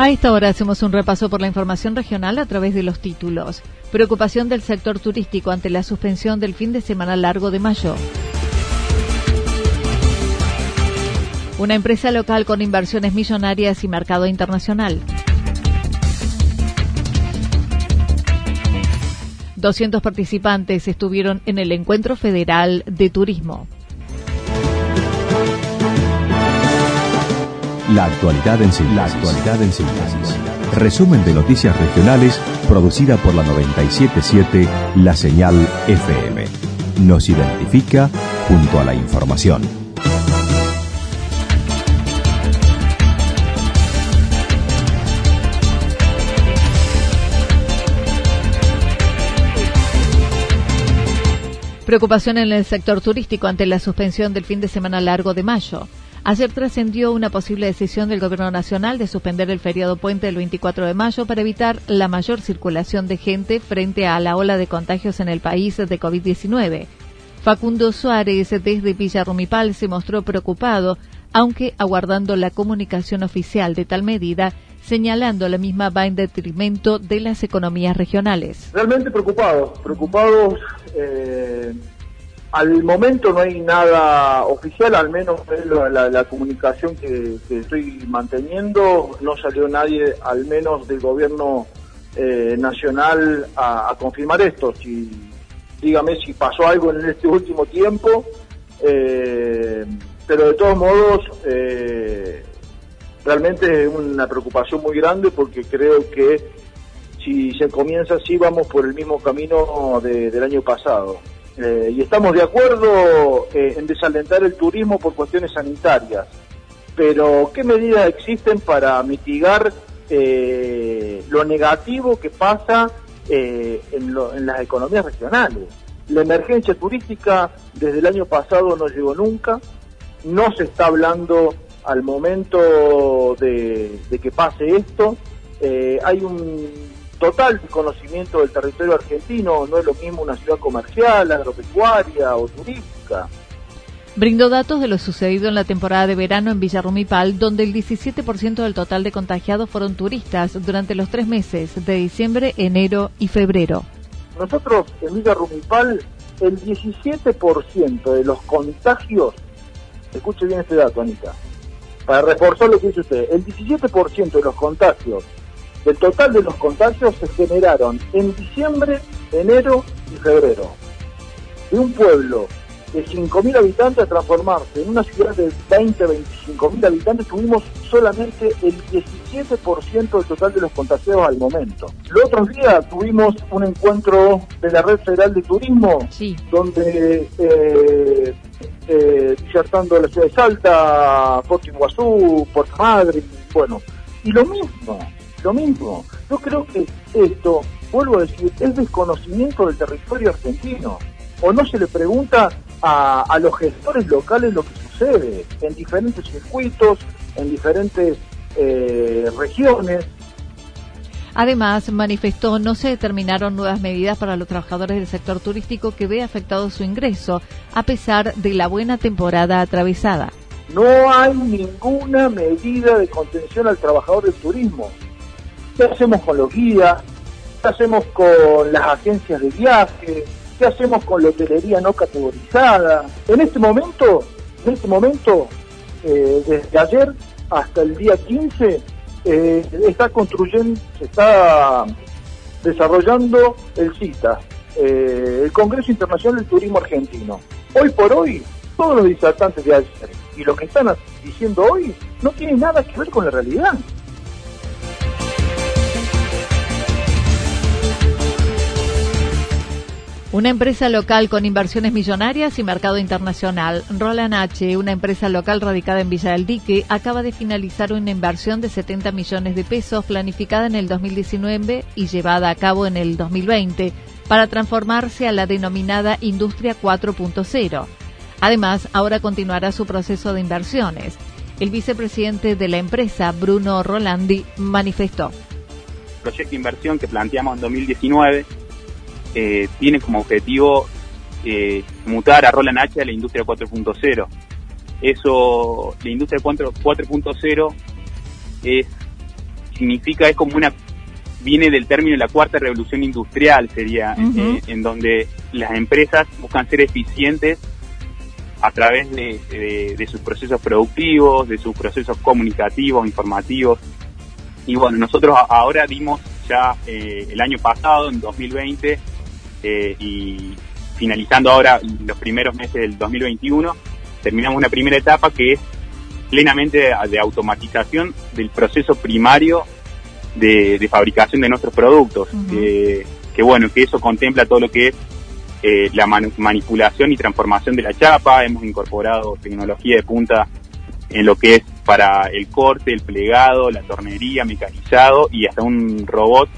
A esta hora hacemos un repaso por la información regional a través de los títulos. Preocupación del sector turístico ante la suspensión del fin de semana largo de mayo. Una empresa local con inversiones millonarias y mercado internacional. 200 participantes estuvieron en el Encuentro Federal de Turismo. La actualidad en síntesis. La actualidad en síntesis. Resumen de noticias regionales producida por la 977 La Señal FM. Nos identifica junto a la información. Preocupación en el sector turístico ante la suspensión del fin de semana largo de mayo. Ayer trascendió una posible decisión del Gobierno Nacional de suspender el feriado puente del 24 de mayo para evitar la mayor circulación de gente frente a la ola de contagios en el país de COVID-19. Facundo Suárez desde Villa Rumipal se mostró preocupado, aunque aguardando la comunicación oficial de tal medida, señalando la misma va en detrimento de las economías regionales. Realmente preocupados, preocupados. Eh al momento no hay nada oficial, al menos la, comunicación que, estoy manteniendo, no salió nadie, al menos del gobierno eh, nacional, a, confirmar esto. Si, dígame si pasó algo en este último tiempo, eh, pero de todos modos, eh, realmente es una preocupación muy grande porque creo que si se comienza así vamos por el mismo camino del año pasado. Eh, y estamos de acuerdo eh, en desalentar el turismo por cuestiones sanitarias. Pero, ¿qué medidas existen para mitigar eh, lo negativo que pasa en, en las economías regionales? La emergencia turística desde el año pasado no llegó nunca, no se está hablando al momento de que pase esto. hay un total conocimiento del territorio argentino, no es lo mismo una ciudad comercial, agropecuaria o turística. Brindó datos de lo sucedido en la temporada de verano en Villarrumipal, donde el 17% del total de contagiados fueron turistas durante los tres meses de diciembre, enero y febrero. Nosotros en Villarrumipal, el 17% de los contagios, escuche bien este dato, Anita, para reforzar lo que dice usted, el 17% de los contagios el total de los contagios se generaron en diciembre, enero y febrero. De un pueblo de 5.000 habitantes a transformarse en una ciudad de 20, 25.000 habitantes, tuvimos solamente el 17% del total de los contagiados al momento. Los otros días tuvimos un encuentro de la Red Federal de Turismo, donde eh, eh, disertando la ciudad de Salta, Puerto Iguazú, Puerto Madrid, bueno, y lo mismo lo mismo. Yo creo que esto, vuelvo a decir, es desconocimiento del territorio argentino. O no se le pregunta a, los gestores locales lo que sucede en diferentes circuitos, en diferentes eh, regiones. Además, manifestó no se determinaron nuevas medidas para los trabajadores del sector turístico que ve afectado su ingreso, a pesar de la buena temporada atravesada. No hay ninguna medida de contención al trabajador del turismo. ¿Qué hacemos con los guías? ¿Qué hacemos con las agencias de viaje? ¿Qué hacemos con la hotelería no categorizada? En este momento, en este momento, eh, desde ayer hasta el día 15, eh, está construyendo, se está desarrollando el CITA, eh, el Congreso Internacional del Turismo Argentino. Hoy por hoy, todos los disertantes de ayer y lo que están diciendo hoy no tienen nada que ver con la realidad. Una empresa local con inversiones millonarias y mercado internacional, Roland H., una empresa local radicada en Villa del Dique, acaba de finalizar una inversión de 70 millones de pesos planificada en el 2019 y llevada a cabo en el 2020 para transformarse a la denominada Industria 4.0. Además, ahora continuará su proceso de inversiones. El vicepresidente de la empresa, Bruno Rolandi, manifestó. proyecto de inversión que planteamos en 2019 eh, tiene como objetivo eh, mutar a Roland H a la industria 4.0. Eso, la industria 4.0 es significa es como una viene del término de la cuarta revolución industrial sería eh, en donde las empresas buscan ser eficientes a través de, de, sus procesos productivos, de sus procesos comunicativos, informativos. Y bueno, nosotros ahora dimos ya el año pasado, en 2020, eh, y finalizando ahora los primeros meses del 2021, terminamos una primera etapa que es plenamente de, automatización del proceso primario de, fabricación de nuestros productos. que bueno, que eso contempla todo lo que es eh, la manipulación y transformación de la chapa. Hemos incorporado tecnología de punta en lo que es para el corte, el plegado, la tornería, mecanizado y hasta un robot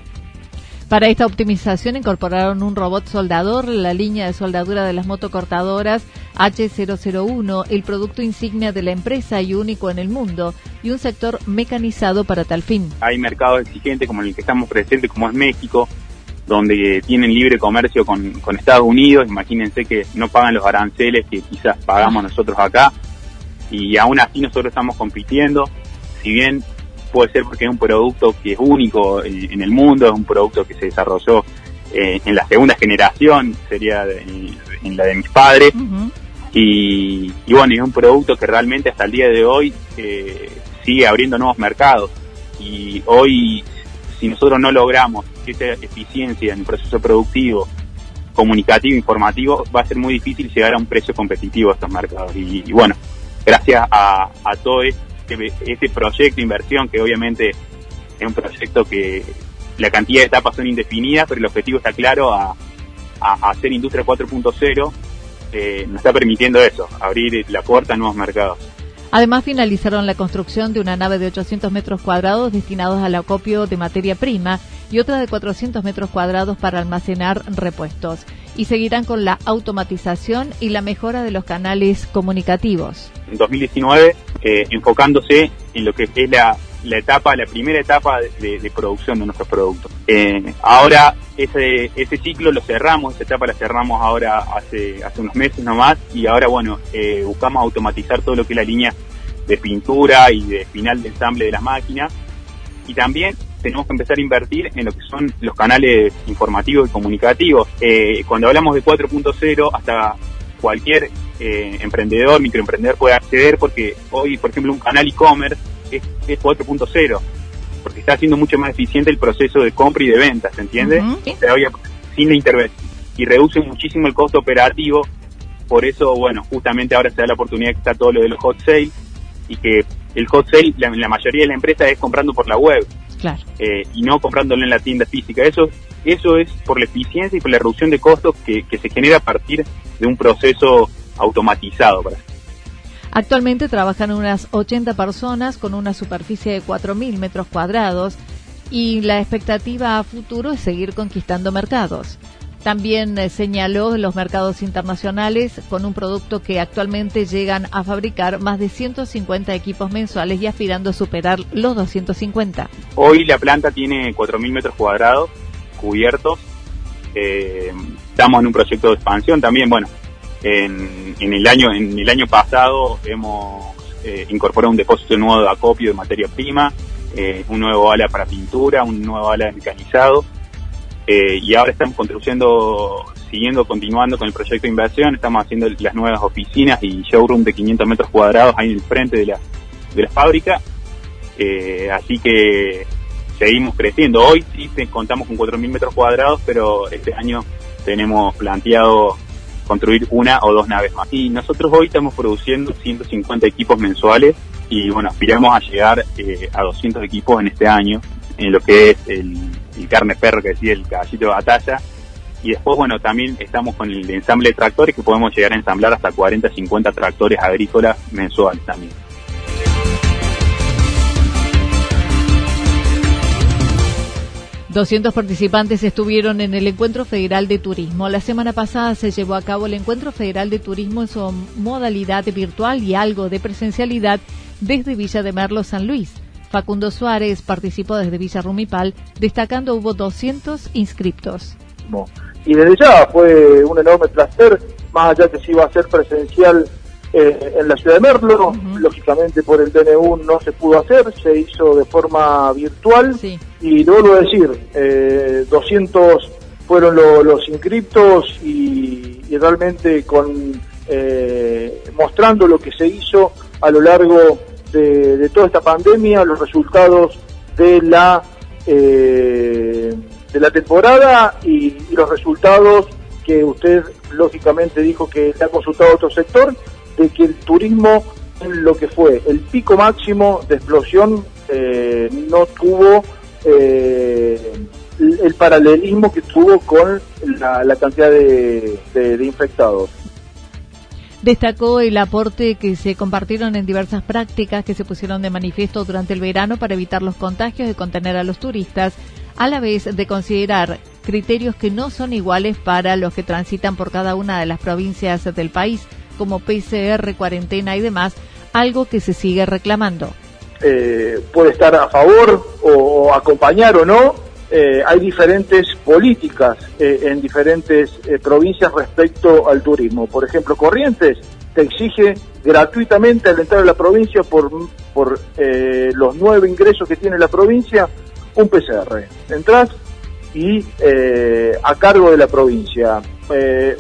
para esta optimización incorporaron un robot soldador, la línea de soldadura de las motocortadoras H001, el producto insignia de la empresa y único en el mundo, y un sector mecanizado para tal fin. Hay mercados exigentes como el que estamos presentes, como es México, donde tienen libre comercio con, con Estados Unidos. Imagínense que no pagan los aranceles que quizás pagamos nosotros acá. Y aún así nosotros estamos compitiendo. Si bien puede ser porque es un producto que es único en, el mundo, es un producto que se desarrolló eh, en la segunda generación, sería en, la de mis padres, y, bueno, es un producto que realmente hasta el día de hoy eh, sigue abriendo nuevos mercados. Y hoy, si nosotros no logramos esa eficiencia en el proceso productivo, comunicativo, informativo, va a ser muy difícil llegar a un precio competitivo a estos mercados. Y, bueno, gracias a, a todo esto este proyecto de inversión, que obviamente es un proyecto que la cantidad de etapas son indefinidas, pero el objetivo está claro a, hacer industria 4.0, eh, nos está permitiendo eso, abrir la puerta a nuevos mercados. Además, finalizaron la construcción de una nave de 800 metros cuadrados destinados al acopio de materia prima y otra de 400 metros cuadrados para almacenar repuestos. Y seguirán con la automatización y la mejora de los canales comunicativos. En 2019, eh, enfocándose en lo que es la, etapa, la primera etapa de, producción de nuestros productos. Eh, ahora ese, ese ciclo lo cerramos, esa etapa la cerramos ahora hace, hace unos meses nomás y ahora bueno, eh, buscamos automatizar todo lo que es la línea de pintura y de final de ensamble de las máquinas y también tenemos que empezar a invertir en lo que son los canales informativos y comunicativos. Eh, cuando hablamos de 4.0, hasta cualquier eh, emprendedor, microemprendedor puede acceder porque hoy, por ejemplo, un canal e-commerce es, 4.0 porque está haciendo mucho más eficiente el proceso de compra y de venta, ¿se entiende? sin la intervención. Y reduce muchísimo el costo operativo. Por eso, bueno, justamente ahora se da la oportunidad que está todo lo de los hot sales y que el hot sale, la, la mayoría de la empresa es comprando por la web. Claro. Eh, y no comprándolo en la tienda física. Eso, eso es por la eficiencia y por la reducción de costos que, que se genera a partir de un proceso automatizado. Actualmente trabajan unas 80 personas con una superficie de 4.000 metros cuadrados y la expectativa a futuro es seguir conquistando mercados. También eh, señaló los mercados internacionales con un producto que actualmente llegan a fabricar más de 150 equipos mensuales y aspirando a superar los 250. Hoy la planta tiene 4.000 metros cuadrados cubiertos. Eh, estamos en un proyecto de expansión también. Bueno, en, el año en el año pasado hemos eh, incorporado un depósito nuevo de acopio de materia prima, un nuevo ala para pintura, un nuevo ala de mecanizado eh, y ahora estamos construyendo, siguiendo, continuando con el proyecto de inversión, estamos haciendo las nuevas oficinas y showroom de 500 metros cuadrados ahí en el frente de la, de la fábrica, eh, así que seguimos creciendo. Hoy sí contamos con 4.000 metros cuadrados, pero este año tenemos planteado construir una o dos naves más. Y nosotros hoy estamos produciendo 150 equipos mensuales y bueno, aspiramos a llegar eh, a 200 equipos en este año, en lo que es el, carne perro que decía el caballito de batalla. Y después, bueno, también estamos con el ensamble de tractores que podemos llegar a ensamblar hasta 40, 50 tractores agrícolas mensuales también. 200 participantes estuvieron en el Encuentro Federal de Turismo. La semana pasada se llevó a cabo el Encuentro Federal de Turismo en su modalidad virtual y algo de presencialidad desde Villa de Merlo, San Luis. Facundo Suárez participó desde Villa Rumipal, destacando hubo 200 inscriptos. Y desde ya fue un enorme placer, más allá que si iba a ser presencial eh, en la ciudad de Merlo. Lógicamente por el DNU no se pudo hacer, se hizo de forma virtual. Y lo vuelvo a decir, eh, 200 fueron los inscriptos y, realmente con eh, mostrando lo que se hizo a lo largo de, toda esta pandemia, los resultados de la eh, de la temporada y, los resultados que usted lógicamente dijo que le ha consultado a otro sector de que el turismo en lo que fue el pico máximo de explosión eh, no tuvo eh, el paralelismo que tuvo con la, cantidad de, infectados. Destacó el aporte que se compartieron en diversas prácticas que se pusieron de manifiesto durante el verano para evitar los contagios y contener a los turistas, a la vez de considerar criterios que no son iguales para los que transitan por cada una de las provincias del país como PCR, cuarentena y demás, algo que se sigue reclamando. Eh, puede estar a favor o acompañar o no. Eh, hay diferentes políticas eh, en diferentes provincias respecto al turismo. Por ejemplo, Corrientes te exige gratuitamente al entrar a la provincia por, los nueve ingresos que tiene la provincia un PCR. Entrás y a cargo de la provincia.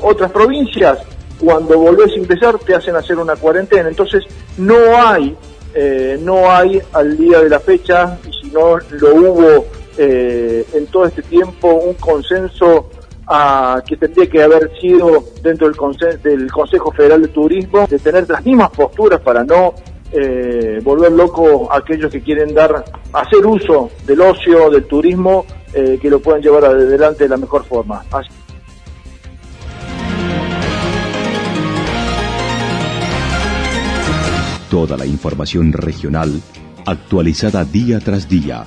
otras provincias cuando volvés a ingresar te hacen hacer una cuarentena. Entonces no hay, eh, no hay al día de la fecha, y si no lo hubo eh, en todo este tiempo, un consenso a, que tendría que haber sido dentro del, del Consejo Federal de Turismo, de tener las mismas posturas para no eh, volver loco a aquellos que quieren dar, hacer uso del ocio, del turismo, que lo puedan llevar adelante de la mejor forma. Toda la información regional actualizada día tras día.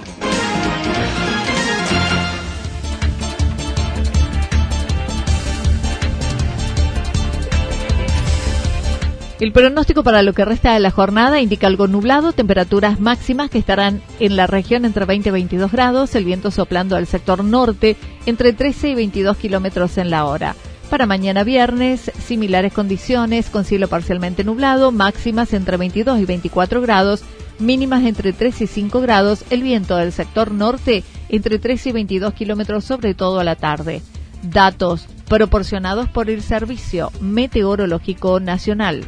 El pronóstico para lo que resta de la jornada indica algo nublado, temperaturas máximas que estarán en la región entre 20 y 22 grados, el viento soplando al sector norte entre 13 y 22 kilómetros en la hora. Para mañana viernes, similares condiciones, con cielo parcialmente nublado, máximas entre 22 y 24 grados, mínimas entre 3 y 5 grados, el viento del sector norte entre 13 y 22 kilómetros, sobre todo a la tarde. Datos proporcionados por el Servicio Meteorológico Nacional.